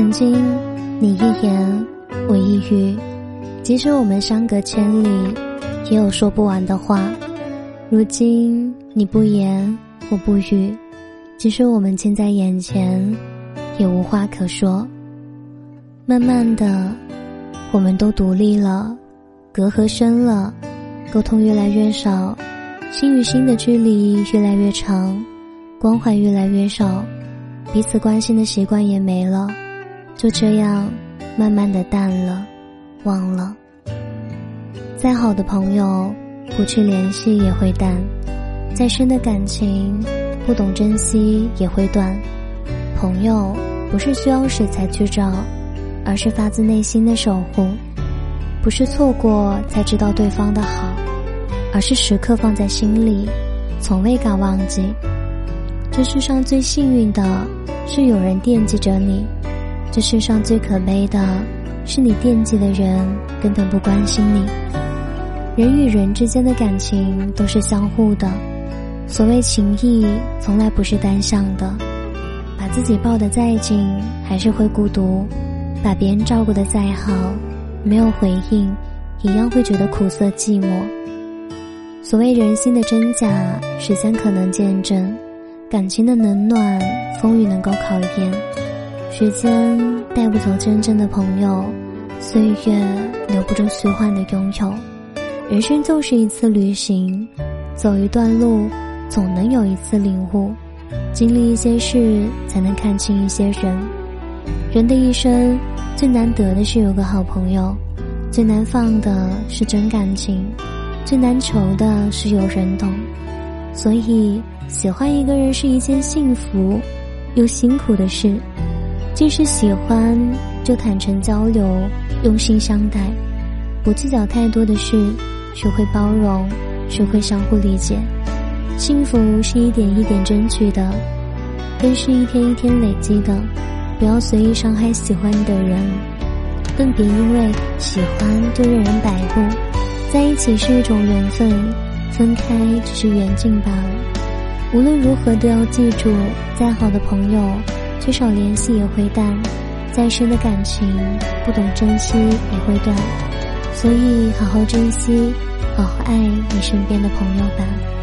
曾经，你一言我一语，即使我们相隔千里，也有说不完的话。如今你不言我不语，即使我们近在眼前，也无话可说。慢慢的，我们都独立了，隔阂深了，沟通越来越少，心与心的距离越来越长，关怀越来越少，彼此关心的习惯也没了。就这样，慢慢的淡了，忘了。再好的朋友，不去联系也会淡；再深的感情，不懂珍惜也会断。朋友不是需要时才去找，而是发自内心的守护；不是错过才知道对方的好，而是时刻放在心里，从未敢忘记。这世上最幸运的，是有人惦记着你。这世上最可悲的，是你惦记的人根本不关心你。人与人之间的感情都是相互的，所谓情谊从来不是单向的。把自己抱得再紧，还是会孤独；把别人照顾得再好，没有回应，一样会觉得苦涩寂寞。所谓人心的真假，时间可能见证；感情的冷暖，风雨能够考验。时间带不走真正的朋友，岁月留不住虚幻的拥有。人生就是一次旅行，走一段路，总能有一次领悟。经历一些事，才能看清一些人。人的一生，最难得的是有个好朋友，最难放的是真感情，最难求的是有人懂。所以，喜欢一个人是一件幸福又辛苦的事。既是喜欢，就坦诚交流，用心相待，不计较太多的事，学会包容，学会相互理解。幸福是一点一点争取的，更是一天一天累积的。不要随意伤害喜欢的人，更别因为喜欢就任人摆布。在一起是一种缘分，分开只是缘尽罢了。无论如何，都要记住，再好的朋友。缺少联系也会淡，再深的感情不懂珍惜也会断，所以好好珍惜，好好爱你身边的朋友吧。